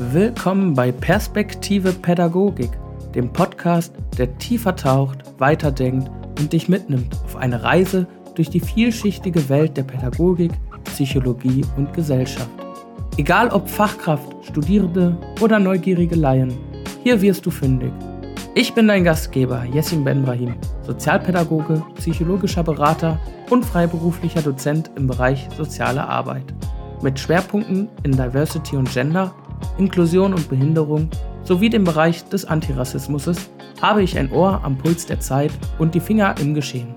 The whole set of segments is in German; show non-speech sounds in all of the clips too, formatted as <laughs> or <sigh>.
Willkommen bei Perspektive Pädagogik, dem Podcast, der tiefer taucht, weiterdenkt und dich mitnimmt auf eine Reise durch die vielschichtige Welt der Pädagogik, Psychologie und Gesellschaft. Egal ob Fachkraft, Studierende oder neugierige Laien, hier wirst du fündig. Ich bin dein Gastgeber, Jessim Benbrahim, Sozialpädagoge, psychologischer Berater und freiberuflicher Dozent im Bereich soziale Arbeit. Mit Schwerpunkten in Diversity und Gender, Inklusion und Behinderung sowie dem Bereich des Antirassismus habe ich ein Ohr am Puls der Zeit und die Finger im Geschehen.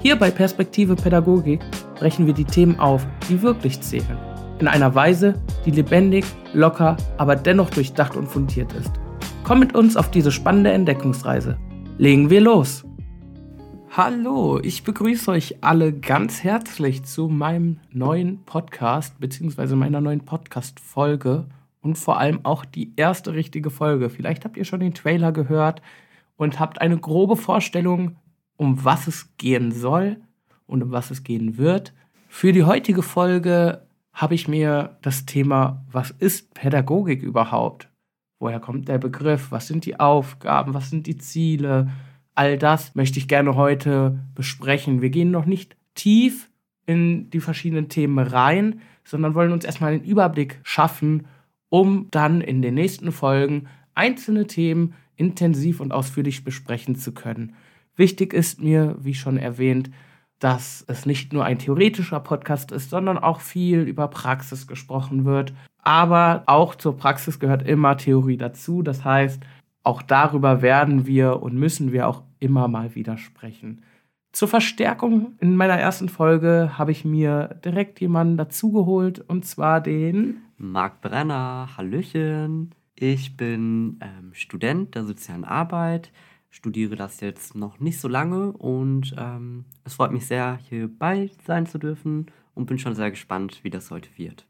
Hier bei Perspektive Pädagogik brechen wir die Themen auf, die wirklich zählen. In einer Weise, die lebendig, locker, aber dennoch durchdacht und fundiert ist. Komm mit uns auf diese spannende Entdeckungsreise. Legen wir los! Hallo, ich begrüße euch alle ganz herzlich zu meinem neuen Podcast bzw. meiner neuen Podcast-Folge und vor allem auch die erste richtige Folge. Vielleicht habt ihr schon den Trailer gehört und habt eine grobe Vorstellung, um was es gehen soll und um was es gehen wird. Für die heutige Folge habe ich mir das Thema, was ist Pädagogik überhaupt? Woher kommt der Begriff? Was sind die Aufgaben? Was sind die Ziele? All das möchte ich gerne heute besprechen. Wir gehen noch nicht tief in die verschiedenen Themen rein, sondern wollen uns erstmal einen Überblick schaffen, um dann in den nächsten Folgen einzelne Themen intensiv und ausführlich besprechen zu können. Wichtig ist mir, wie schon erwähnt, dass es nicht nur ein theoretischer Podcast ist, sondern auch viel über Praxis gesprochen wird. Aber auch zur Praxis gehört immer Theorie dazu. Das heißt, auch darüber werden wir und müssen wir auch immer mal wieder sprechen. Zur Verstärkung in meiner ersten Folge habe ich mir direkt jemanden dazugeholt und zwar den Marc Brenner. Hallöchen. Ich bin ähm, Student der sozialen Arbeit, studiere das jetzt noch nicht so lange und ähm, es freut mich sehr, hier bei sein zu dürfen und bin schon sehr gespannt, wie das heute wird.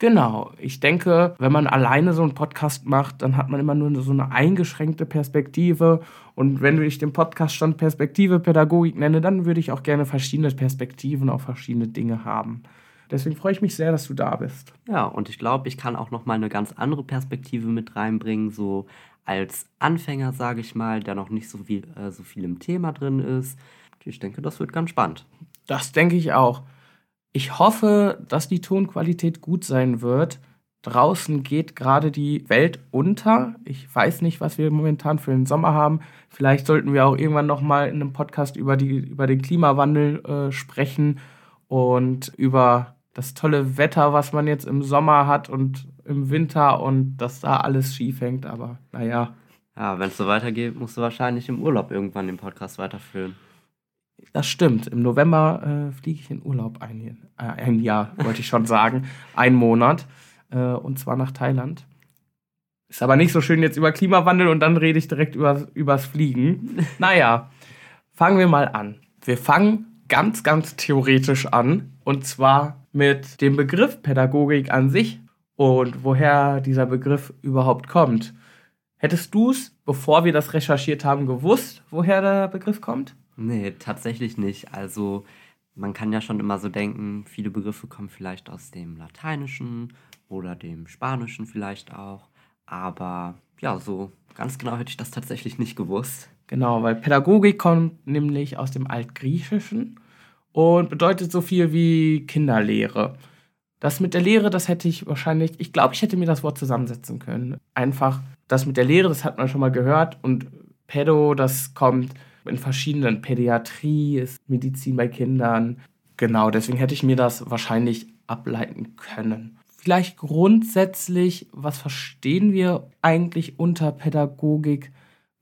Genau. Ich denke, wenn man alleine so einen Podcast macht, dann hat man immer nur so eine eingeschränkte Perspektive. Und wenn ich den Podcast schon Perspektive Pädagogik nenne, dann würde ich auch gerne verschiedene Perspektiven auf verschiedene Dinge haben. Deswegen freue ich mich sehr, dass du da bist. Ja, und ich glaube, ich kann auch noch mal eine ganz andere Perspektive mit reinbringen, so als Anfänger, sage ich mal, der noch nicht so viel, äh, so viel im Thema drin ist. Ich denke, das wird ganz spannend. Das denke ich auch. Ich hoffe, dass die Tonqualität gut sein wird. Draußen geht gerade die Welt unter. Ich weiß nicht, was wir momentan für den Sommer haben. Vielleicht sollten wir auch irgendwann noch mal in einem Podcast über, die, über den Klimawandel äh, sprechen und über das tolle Wetter, was man jetzt im Sommer hat und im Winter und dass da alles schief hängt. Aber naja. Ja, wenn es so weitergeht, musst du wahrscheinlich im Urlaub irgendwann den Podcast weiterführen. Das stimmt. Im November äh, fliege ich in Urlaub ein, äh, ein Jahr, wollte ich schon sagen. <laughs> Ein Monat. Äh, und zwar nach Thailand. Ist aber nicht so schön jetzt über Klimawandel und dann rede ich direkt über, übers Fliegen. <laughs> Naja, fangen wir mal an. Wir fangen ganz, ganz theoretisch an. Und zwar mit dem Begriff Pädagogik an sich und woher dieser Begriff überhaupt kommt. Hättest du es, bevor wir das recherchiert haben, gewusst, woher der Begriff kommt? Nee, tatsächlich nicht. Also man kann ja schon immer so denken, viele Begriffe kommen vielleicht aus dem Lateinischen oder dem Spanischen vielleicht auch. Aber ja, so ganz genau hätte ich das tatsächlich nicht gewusst. Genau, weil Pädagogik kommt nämlich aus dem Altgriechischen und bedeutet so viel wie Kinderlehre. Das mit der Lehre, das hätte ich wahrscheinlich, ich glaube, ich hätte mir das Wort zusammensetzen können. Einfach das mit der Lehre, das hat man schon mal gehört und Pädo, das kommt in verschiedenen Pädiatrie, ist Medizin bei Kindern. Genau, deswegen hätte ich mir das wahrscheinlich ableiten können. Vielleicht grundsätzlich, was verstehen wir eigentlich unter Pädagogik?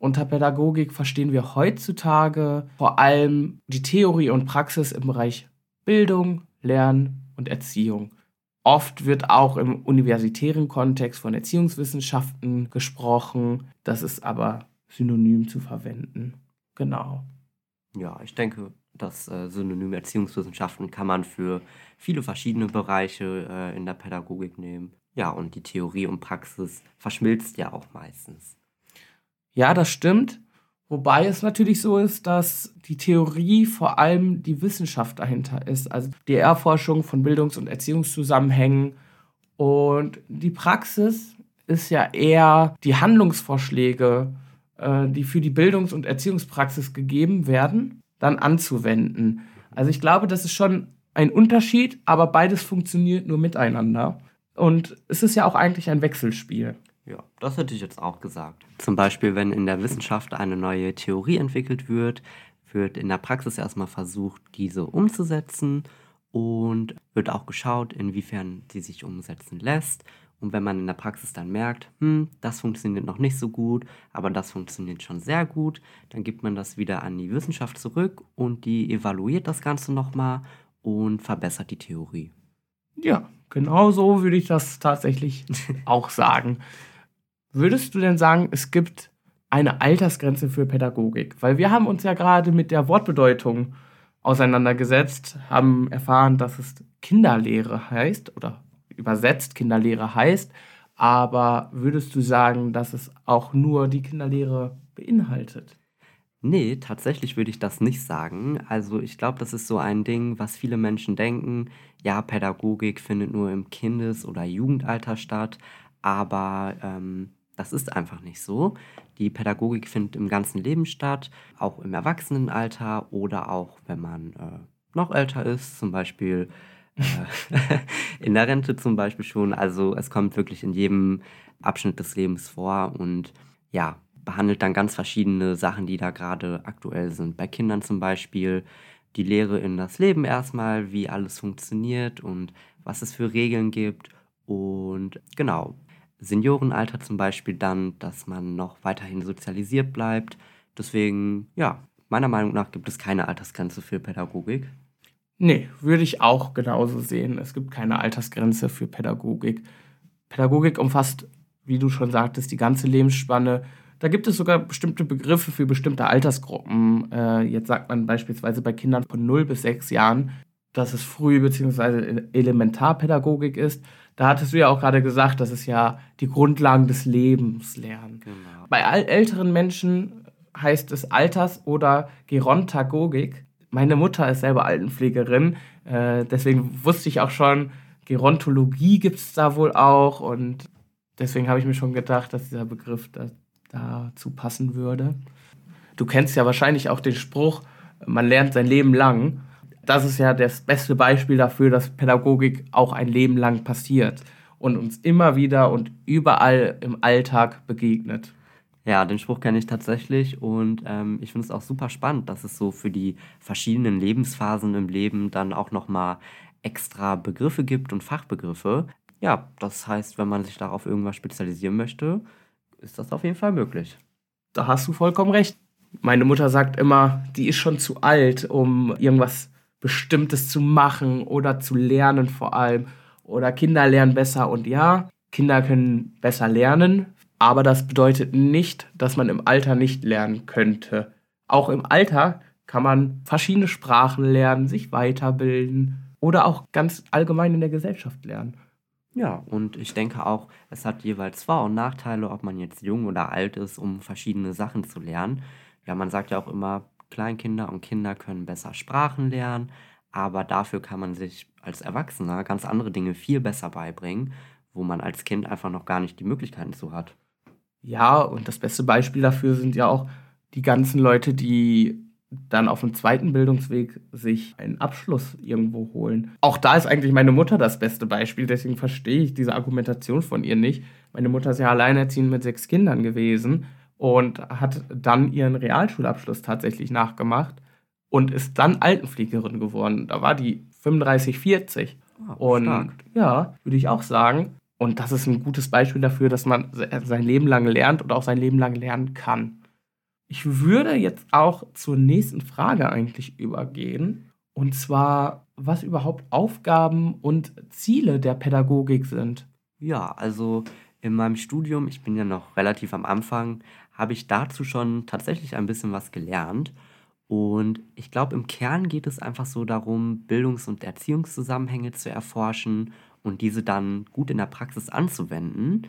Unter Pädagogik verstehen wir heutzutage vor allem die Theorie und Praxis im Bereich Bildung, Lernen und Erziehung. Oft wird auch im universitären Kontext von Erziehungswissenschaften gesprochen. Das ist aber synonym zu verwenden. Genau. Ja, ich denke, das äh, Synonym Erziehungswissenschaften kann man für viele verschiedene Bereiche äh, in der Pädagogik nehmen. Ja, und die Theorie und Praxis verschmilzt ja auch meistens. Ja, das stimmt. Wobei es natürlich so ist, dass die Theorie vor allem die Wissenschaft dahinter ist, also die Erforschung von Bildungs- und Erziehungszusammenhängen. Und die Praxis ist ja eher die Handlungsvorschläge, äh, die für die Bildungs- und Erziehungspraxis gegeben werden, dann anzuwenden. Also ich glaube, das ist schon ein Unterschied, aber beides funktioniert nur miteinander. Und es ist ja auch eigentlich ein Wechselspiel. Ja, das hätte ich jetzt auch gesagt. Zum Beispiel, wenn in der Wissenschaft eine neue Theorie entwickelt wird, wird in der Praxis erstmal versucht, diese umzusetzen und wird auch geschaut, inwiefern sie sich umsetzen lässt. Und wenn man in der Praxis dann merkt, hm, das funktioniert noch nicht so gut, aber das funktioniert schon sehr gut, dann gibt man das wieder an die Wissenschaft zurück und die evaluiert das Ganze nochmal und verbessert die Theorie. Ja, genau so würde ich das tatsächlich <laughs> auch sagen. Würdest du denn sagen, es gibt eine Altersgrenze für Pädagogik? Weil wir haben uns ja gerade mit der Wortbedeutung auseinandergesetzt, haben erfahren, dass es Kinderlehre heißt oder übersetzt Kinderlehre heißt. Aber würdest du sagen, dass es auch nur die Kinderlehre beinhaltet? Nee, tatsächlich würde ich das nicht sagen. Also ich glaube, das ist so ein Ding, was viele Menschen denken. Ja, Pädagogik findet nur im Kindes- oder Jugendalter statt, aber ähm, das ist einfach nicht so. Die Pädagogik findet im ganzen Leben statt, auch im Erwachsenenalter oder auch wenn man äh, noch älter ist, zum Beispiel äh, <laughs> in der Rente zum Beispiel schon. Also es kommt wirklich in jedem Abschnitt des Lebens vor und ja, behandelt dann ganz verschiedene Sachen, die da gerade aktuell sind. Bei Kindern zum Beispiel die Lehre in das Leben erstmal, wie alles funktioniert und was es für Regeln gibt. Und genau, Seniorenalter zum Beispiel dann, dass man noch weiterhin sozialisiert bleibt. Deswegen, ja, meiner Meinung nach gibt es keine Altersgrenze für Pädagogik. Nee, würde ich auch genauso sehen. Es gibt keine Altersgrenze für Pädagogik. Pädagogik umfasst, wie du schon sagtest, die ganze Lebensspanne. Da gibt es sogar bestimmte Begriffe für bestimmte Altersgruppen. Äh, jetzt sagt man beispielsweise bei Kindern von 0 bis 6 Jahren, dass es Früh- bzw. Elementarpädagogik ist. Da hattest du ja auch gerade gesagt, dass es ja die Grundlagen des Lebens lernen. Genau. Bei älteren Menschen heißt es Alters- oder Gerontagogik. Meine Mutter ist selber Altenpflegerin, äh, deswegen wusste ich auch schon, Gerontologie gibt es da wohl auch und deswegen habe ich mir schon gedacht, dass dieser Begriff da, dazu passen würde. Du kennst ja wahrscheinlich auch den Spruch, man lernt sein Leben lang das ist ja das beste Beispiel dafür, dass Pädagogik auch ein Leben lang passiert und uns immer wieder und überall im Alltag begegnet. Ja, den Spruch kenne ich tatsächlich und ähm, ich finde es auch super spannend, dass es so für die verschiedenen Lebensphasen im Leben dann auch nochmal extra Begriffe gibt und Fachbegriffe. Ja, das heißt, wenn man sich darauf irgendwas spezialisieren möchte, ist das auf jeden Fall möglich. Da hast du vollkommen recht. Meine Mutter sagt immer, die ist schon zu alt, um irgendwas Bestimmtes zu machen oder zu lernen vor allem. Oder Kinder lernen besser. Und ja, Kinder können besser lernen, aber das bedeutet nicht, dass man im Alter nicht lernen könnte. Auch im Alter kann man verschiedene Sprachen lernen, sich weiterbilden oder auch ganz allgemein in der Gesellschaft lernen. Ja, und ich denke auch, es hat jeweils Vor- und Nachteile, ob man jetzt jung oder alt ist, um verschiedene Sachen zu lernen. Ja, man sagt ja auch immer, Kleinkinder und Kinder können besser Sprachen lernen, aber dafür kann man sich als Erwachsener ganz andere Dinge viel besser beibringen, wo man als Kind einfach noch gar nicht die Möglichkeiten zu hat. Ja, und das beste Beispiel dafür sind ja auch die ganzen Leute, die dann auf dem zweiten Bildungsweg sich einen Abschluss irgendwo holen. Auch da ist eigentlich meine Mutter das beste Beispiel, deswegen verstehe ich diese Argumentation von ihr nicht. Meine Mutter ist ja alleinerziehend mit sechs Kindern gewesen und hat dann ihren Realschulabschluss tatsächlich nachgemacht und ist dann Altenpflegerin geworden. Da war die 35, 40. Oh, und stark. ja, würde ich auch sagen. Und das ist ein gutes Beispiel dafür, dass man sein Leben lang lernt und auch sein Leben lang lernen kann. Ich würde jetzt auch zur nächsten Frage eigentlich übergehen. Und zwar, was überhaupt Aufgaben und Ziele der Pädagogik sind. Ja, also in meinem Studium, ich bin ja noch relativ am Anfang, habe ich dazu schon tatsächlich ein bisschen was gelernt. Und ich glaube, im Kern geht es einfach so darum, Bildungs- und Erziehungszusammenhänge zu erforschen und diese dann gut in der Praxis anzuwenden.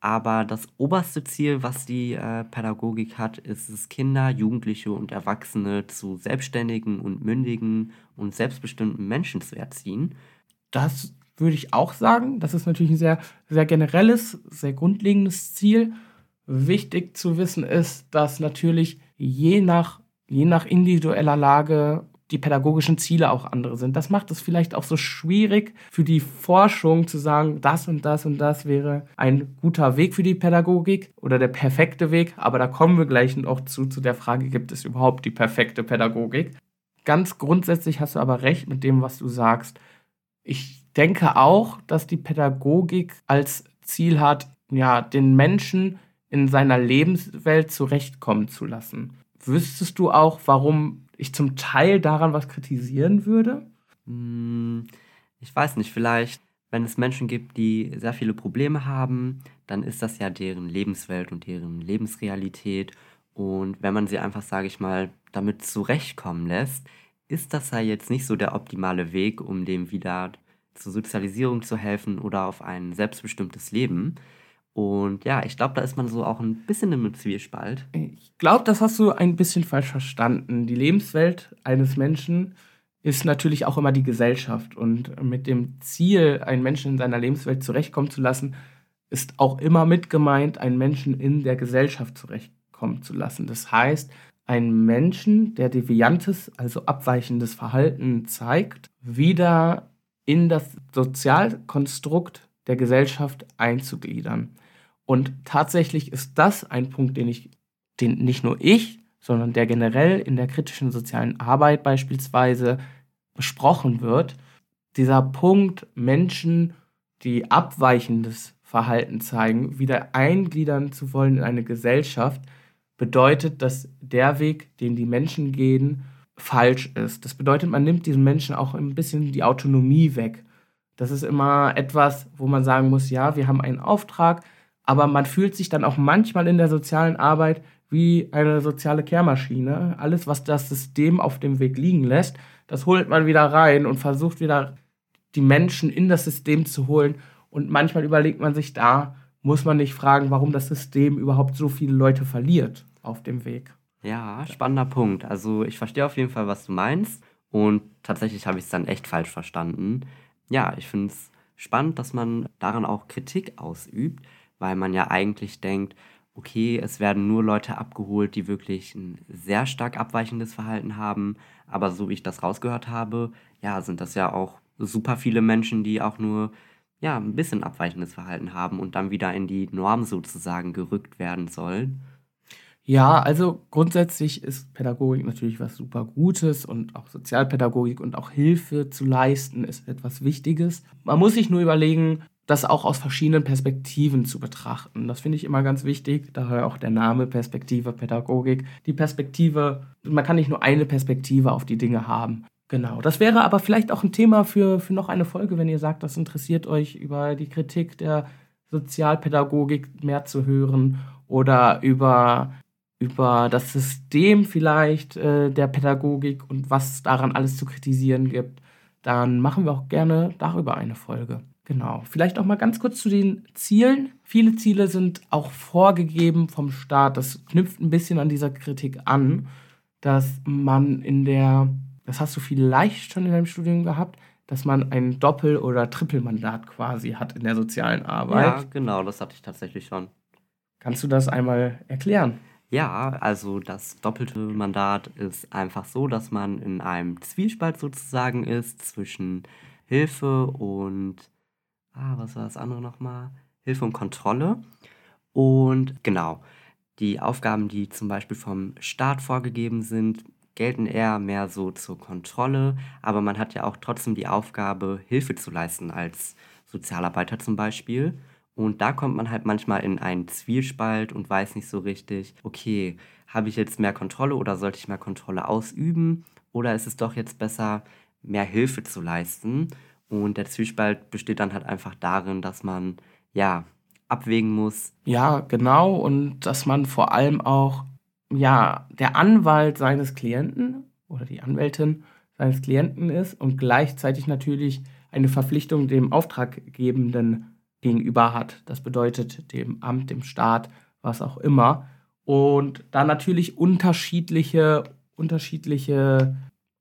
Aber das oberste Ziel, was die äh, Pädagogik hat, ist es, Kinder, Jugendliche und Erwachsene zu selbstständigen und mündigen und selbstbestimmten Menschen zu erziehen. Das würde ich auch sagen. Das ist natürlich ein sehr, sehr generelles, sehr grundlegendes Ziel. Wichtig zu wissen ist, dass natürlich je nach, je nach individueller Lage die pädagogischen Ziele auch andere sind. Das macht es vielleicht auch so schwierig für die Forschung zu sagen, das und das und das wäre ein guter Weg für die Pädagogik oder der perfekte Weg. Aber da kommen wir gleich noch zu, zu der Frage, gibt es überhaupt die perfekte Pädagogik? Ganz grundsätzlich hast du aber recht mit dem, was du sagst. Ich denke auch, dass die Pädagogik als Ziel hat, ja, den Menschen in seiner Lebenswelt zurechtkommen zu lassen. Wüsstest du auch, warum ich zum Teil daran was kritisieren würde? Hm, ich weiß nicht, vielleicht, wenn es Menschen gibt, die sehr viele Probleme haben, dann ist das ja deren Lebenswelt und deren Lebensrealität. Und wenn man sie einfach, sage ich mal, damit zurechtkommen lässt, ist das ja jetzt nicht so der optimale Weg, um dem wieder zur Sozialisierung zu helfen oder auf ein selbstbestimmtes Leben. Und ja, ich glaube, da ist man so auch ein bisschen im Zwiespalt. Ich glaube, das hast du ein bisschen falsch verstanden. Die Lebenswelt eines Menschen ist natürlich auch immer die Gesellschaft. Und mit dem Ziel, einen Menschen in seiner Lebenswelt zurechtkommen zu lassen, ist auch immer mit gemeint, einen Menschen in der Gesellschaft zurechtkommen zu lassen. Das heißt, einen Menschen, der deviantes, also abweichendes Verhalten zeigt, wieder in das Sozialkonstrukt der Gesellschaft einzugliedern. Und tatsächlich ist das ein Punkt, den ich, den nicht nur ich, sondern der generell in der kritischen sozialen Arbeit beispielsweise besprochen wird. Dieser Punkt, Menschen, die abweichendes Verhalten zeigen, wieder eingliedern zu wollen in eine Gesellschaft, bedeutet, dass der Weg, den die Menschen gehen, falsch ist. Das bedeutet, man nimmt diesen Menschen auch ein bisschen die Autonomie weg. Das ist immer etwas, wo man sagen muss, ja, wir haben einen Auftrag, aber man fühlt sich dann auch manchmal in der sozialen Arbeit wie eine soziale Kehrmaschine. Alles, was das System auf dem Weg liegen lässt, das holt man wieder rein und versucht wieder die Menschen in das System zu holen. Und manchmal überlegt man sich da, muss man nicht fragen, warum das System überhaupt so viele Leute verliert auf dem Weg. Ja, spannender Punkt. Also ich verstehe auf jeden Fall, was du meinst. Und tatsächlich habe ich es dann echt falsch verstanden. Ja, ich finde es spannend, dass man daran auch Kritik ausübt weil man ja eigentlich denkt, okay, es werden nur Leute abgeholt, die wirklich ein sehr stark abweichendes Verhalten haben. Aber so wie ich das rausgehört habe, ja, sind das ja auch super viele Menschen, die auch nur ja, ein bisschen abweichendes Verhalten haben und dann wieder in die Norm sozusagen gerückt werden sollen. Ja, also grundsätzlich ist Pädagogik natürlich was super Gutes und auch Sozialpädagogik und auch Hilfe zu leisten ist etwas Wichtiges. Man muss sich nur überlegen, das auch aus verschiedenen Perspektiven zu betrachten. Das finde ich immer ganz wichtig, daher auch der Name Perspektive Pädagogik. Die Perspektive, man kann nicht nur eine Perspektive auf die Dinge haben. Genau, das wäre aber vielleicht auch ein Thema für, für noch eine Folge, wenn ihr sagt, das interessiert euch über die Kritik der Sozialpädagogik mehr zu hören oder über, über das System vielleicht äh, der Pädagogik und was daran alles zu kritisieren gibt, dann machen wir auch gerne darüber eine Folge. Genau. Vielleicht auch mal ganz kurz zu den Zielen. Viele Ziele sind auch vorgegeben vom Staat. Das knüpft ein bisschen an dieser Kritik an, dass man in der, das hast du vielleicht schon in deinem Studium gehabt, dass man ein Doppel- oder Trippelmandat quasi hat in der sozialen Arbeit. Ja, genau, das hatte ich tatsächlich schon. Kannst du das einmal erklären? Ja, also das doppelte Mandat ist einfach so, dass man in einem Zwiespalt sozusagen ist zwischen Hilfe und ah, was war das andere nochmal? Hilfe und Kontrolle. Und genau, die Aufgaben, die zum Beispiel vom Staat vorgegeben sind, gelten eher mehr so zur Kontrolle, aber man hat ja auch trotzdem die Aufgabe, Hilfe zu leisten als Sozialarbeiter zum Beispiel. Und da kommt man halt manchmal in einen Zwiespalt und weiß nicht so richtig, okay, habe ich jetzt mehr Kontrolle oder sollte ich mehr Kontrolle ausüben? Oder ist es doch jetzt besser, mehr Hilfe zu leisten? Und der Zwiespalt besteht dann halt einfach darin, dass man ja abwägen muss. Ja, genau. Und dass man vor allem auch ja der Anwalt seines Klienten oder die Anwältin seines Klienten ist und gleichzeitig natürlich eine Verpflichtung dem Auftraggebenden gegenüber hat. Das bedeutet dem Amt, dem Staat, was auch immer. Und da natürlich unterschiedliche, unterschiedliche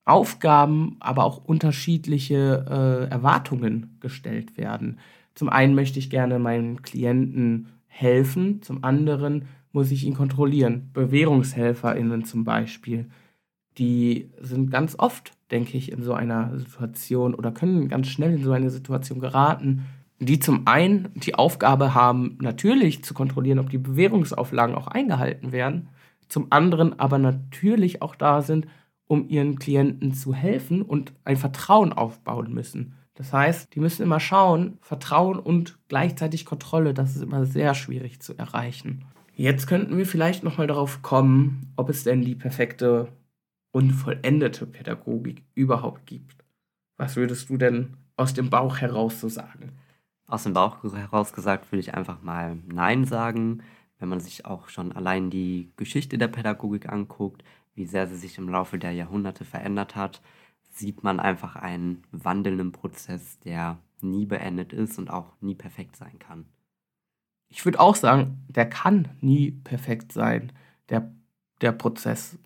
Aufgaben, aber auch unterschiedliche äh, Erwartungen gestellt werden. Zum einen möchte ich gerne meinen Klienten helfen, zum anderen muss ich ihn kontrollieren. BewährungshelferInnen zum Beispiel, die sind ganz oft, denke ich, in so einer Situation oder können ganz schnell in so eine Situation geraten, die zum einen die Aufgabe haben, natürlich zu kontrollieren, ob die Bewährungsauflagen auch eingehalten werden, zum anderen aber natürlich auch da sind, um ihren Klienten zu helfen und ein Vertrauen aufbauen müssen. Das heißt, die müssen immer schauen, Vertrauen und gleichzeitig Kontrolle, das ist immer sehr schwierig zu erreichen. Jetzt könnten wir vielleicht nochmal darauf kommen, ob es denn die perfekte und vollendete Pädagogik überhaupt gibt. Was würdest du denn aus dem Bauch heraus so sagen? Aus dem Bauch heraus gesagt würde ich einfach mal Nein sagen. Wenn man sich auch schon allein die Geschichte der Pädagogik anguckt, wie sehr sie sich im Laufe der Jahrhunderte verändert hat, sieht man einfach einen wandelnden Prozess, der nie beendet ist und auch nie perfekt sein kann. Ich würde auch sagen, der kann nie perfekt sein, der, der Prozess,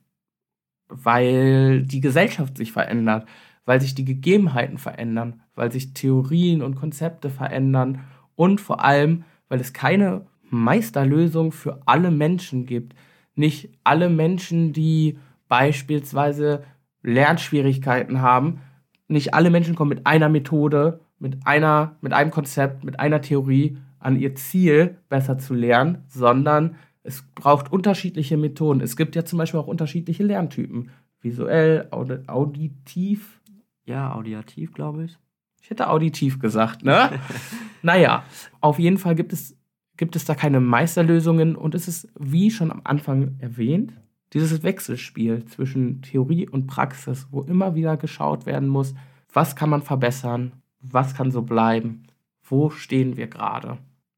weil die Gesellschaft sich verändert, weil sich die Gegebenheiten verändern, weil sich Theorien und Konzepte verändern und vor allem, weil es keine Meisterlösung für alle Menschen gibt. Nicht alle Menschen, die beispielsweise Lernschwierigkeiten haben. Nicht alle Menschen kommen mit einer Methode, mit einer, mit einem Konzept, mit einer Theorie an ihr Ziel, besser zu lernen, sondern es braucht unterschiedliche Methoden. Es gibt ja zum Beispiel auch unterschiedliche Lerntypen. Visuell, aud auditiv. Ja, audiativ, glaube ich. Ich hätte auditiv gesagt, ne? <laughs> naja, auf jeden Fall gibt es, gibt es da keine Meisterlösungen und es ist, wie schon am Anfang erwähnt, dieses Wechselspiel zwischen Theorie und Praxis, wo immer wieder geschaut werden muss, was kann man verbessern, was kann so bleiben, wo stehen wir gerade.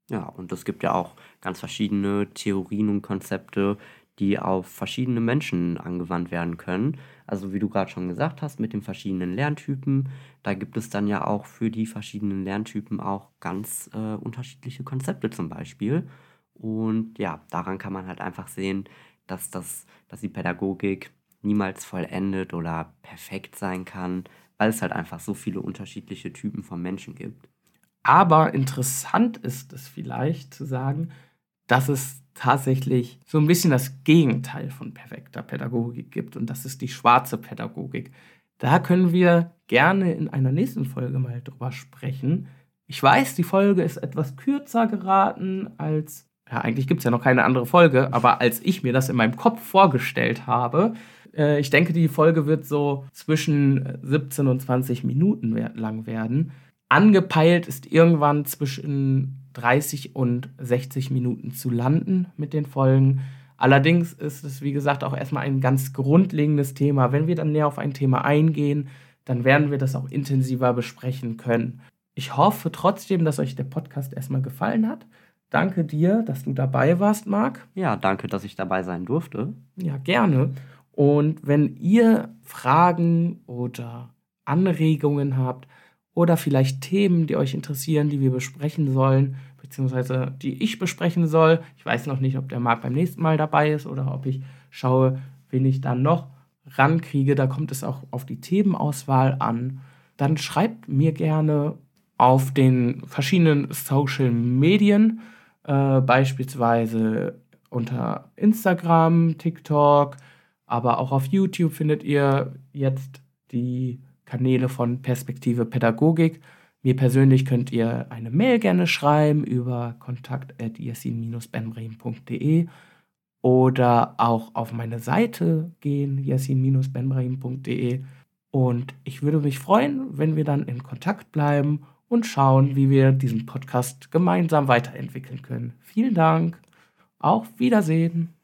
Ja, und es gibt ja auch ganz verschiedene Theorien und Konzepte, die auf verschiedene Menschen angewandt werden können. Also wie du gerade schon gesagt hast, mit den verschiedenen Lerntypen, da gibt es dann ja auch für die verschiedenen Lerntypen auch ganz äh, unterschiedliche Konzepte zum Beispiel. Und ja, daran kann man halt einfach sehen, dass, das, dass die Pädagogik niemals vollendet oder perfekt sein kann, weil es halt einfach so viele unterschiedliche Typen von Menschen gibt. Aber interessant ist es vielleicht zu sagen, dass es tatsächlich so ein bisschen das Gegenteil von perfekter Pädagogik gibt und das ist die schwarze Pädagogik. Da können wir gerne in einer nächsten Folge mal drüber sprechen. Ich weiß, die Folge ist etwas kürzer geraten als ja, eigentlich gibt es ja noch keine andere Folge, aber als ich mir das in meinem Kopf vorgestellt habe, äh, ich denke, die Folge wird so zwischen 17 und 20 Minuten lang werden. Angepeilt ist irgendwann zwischen 30 und 60 Minuten zu landen mit den Folgen. Allerdings ist es, wie gesagt, auch erstmal ein ganz grundlegendes Thema. Wenn wir dann näher auf ein Thema eingehen, dann werden wir das auch intensiver besprechen können. Ich hoffe trotzdem, dass euch der Podcast erstmal gefallen hat. Danke dir, dass du dabei warst, Marc. Ja, danke, dass ich dabei sein durfte. Ja, gerne. Und wenn ihr Fragen oder Anregungen habt oder vielleicht Themen, die euch interessieren, die wir besprechen sollen, beziehungsweise die ich besprechen soll, ich weiß noch nicht, ob der Marc beim nächsten Mal dabei ist oder ob ich schaue, wen ich dann noch rankriege. Da kommt es auch auf die Themenauswahl an. Dann schreibt mir gerne auf den verschiedenen Social Medien äh, beispielsweise unter Instagram, TikTok, aber auch auf YouTube findet ihr jetzt die Kanäle von Perspektive Pädagogik. Mir persönlich könnt ihr eine Mail gerne schreiben über kontakt.yasin-benbrahim.de oder auch auf meine Seite gehen, yasin-benbrahim.de. Und ich würde mich freuen, wenn wir dann in Kontakt bleiben und schauen, wie wir diesen Podcast gemeinsam weiterentwickeln können. Vielen Dank. Auf Wiedersehen.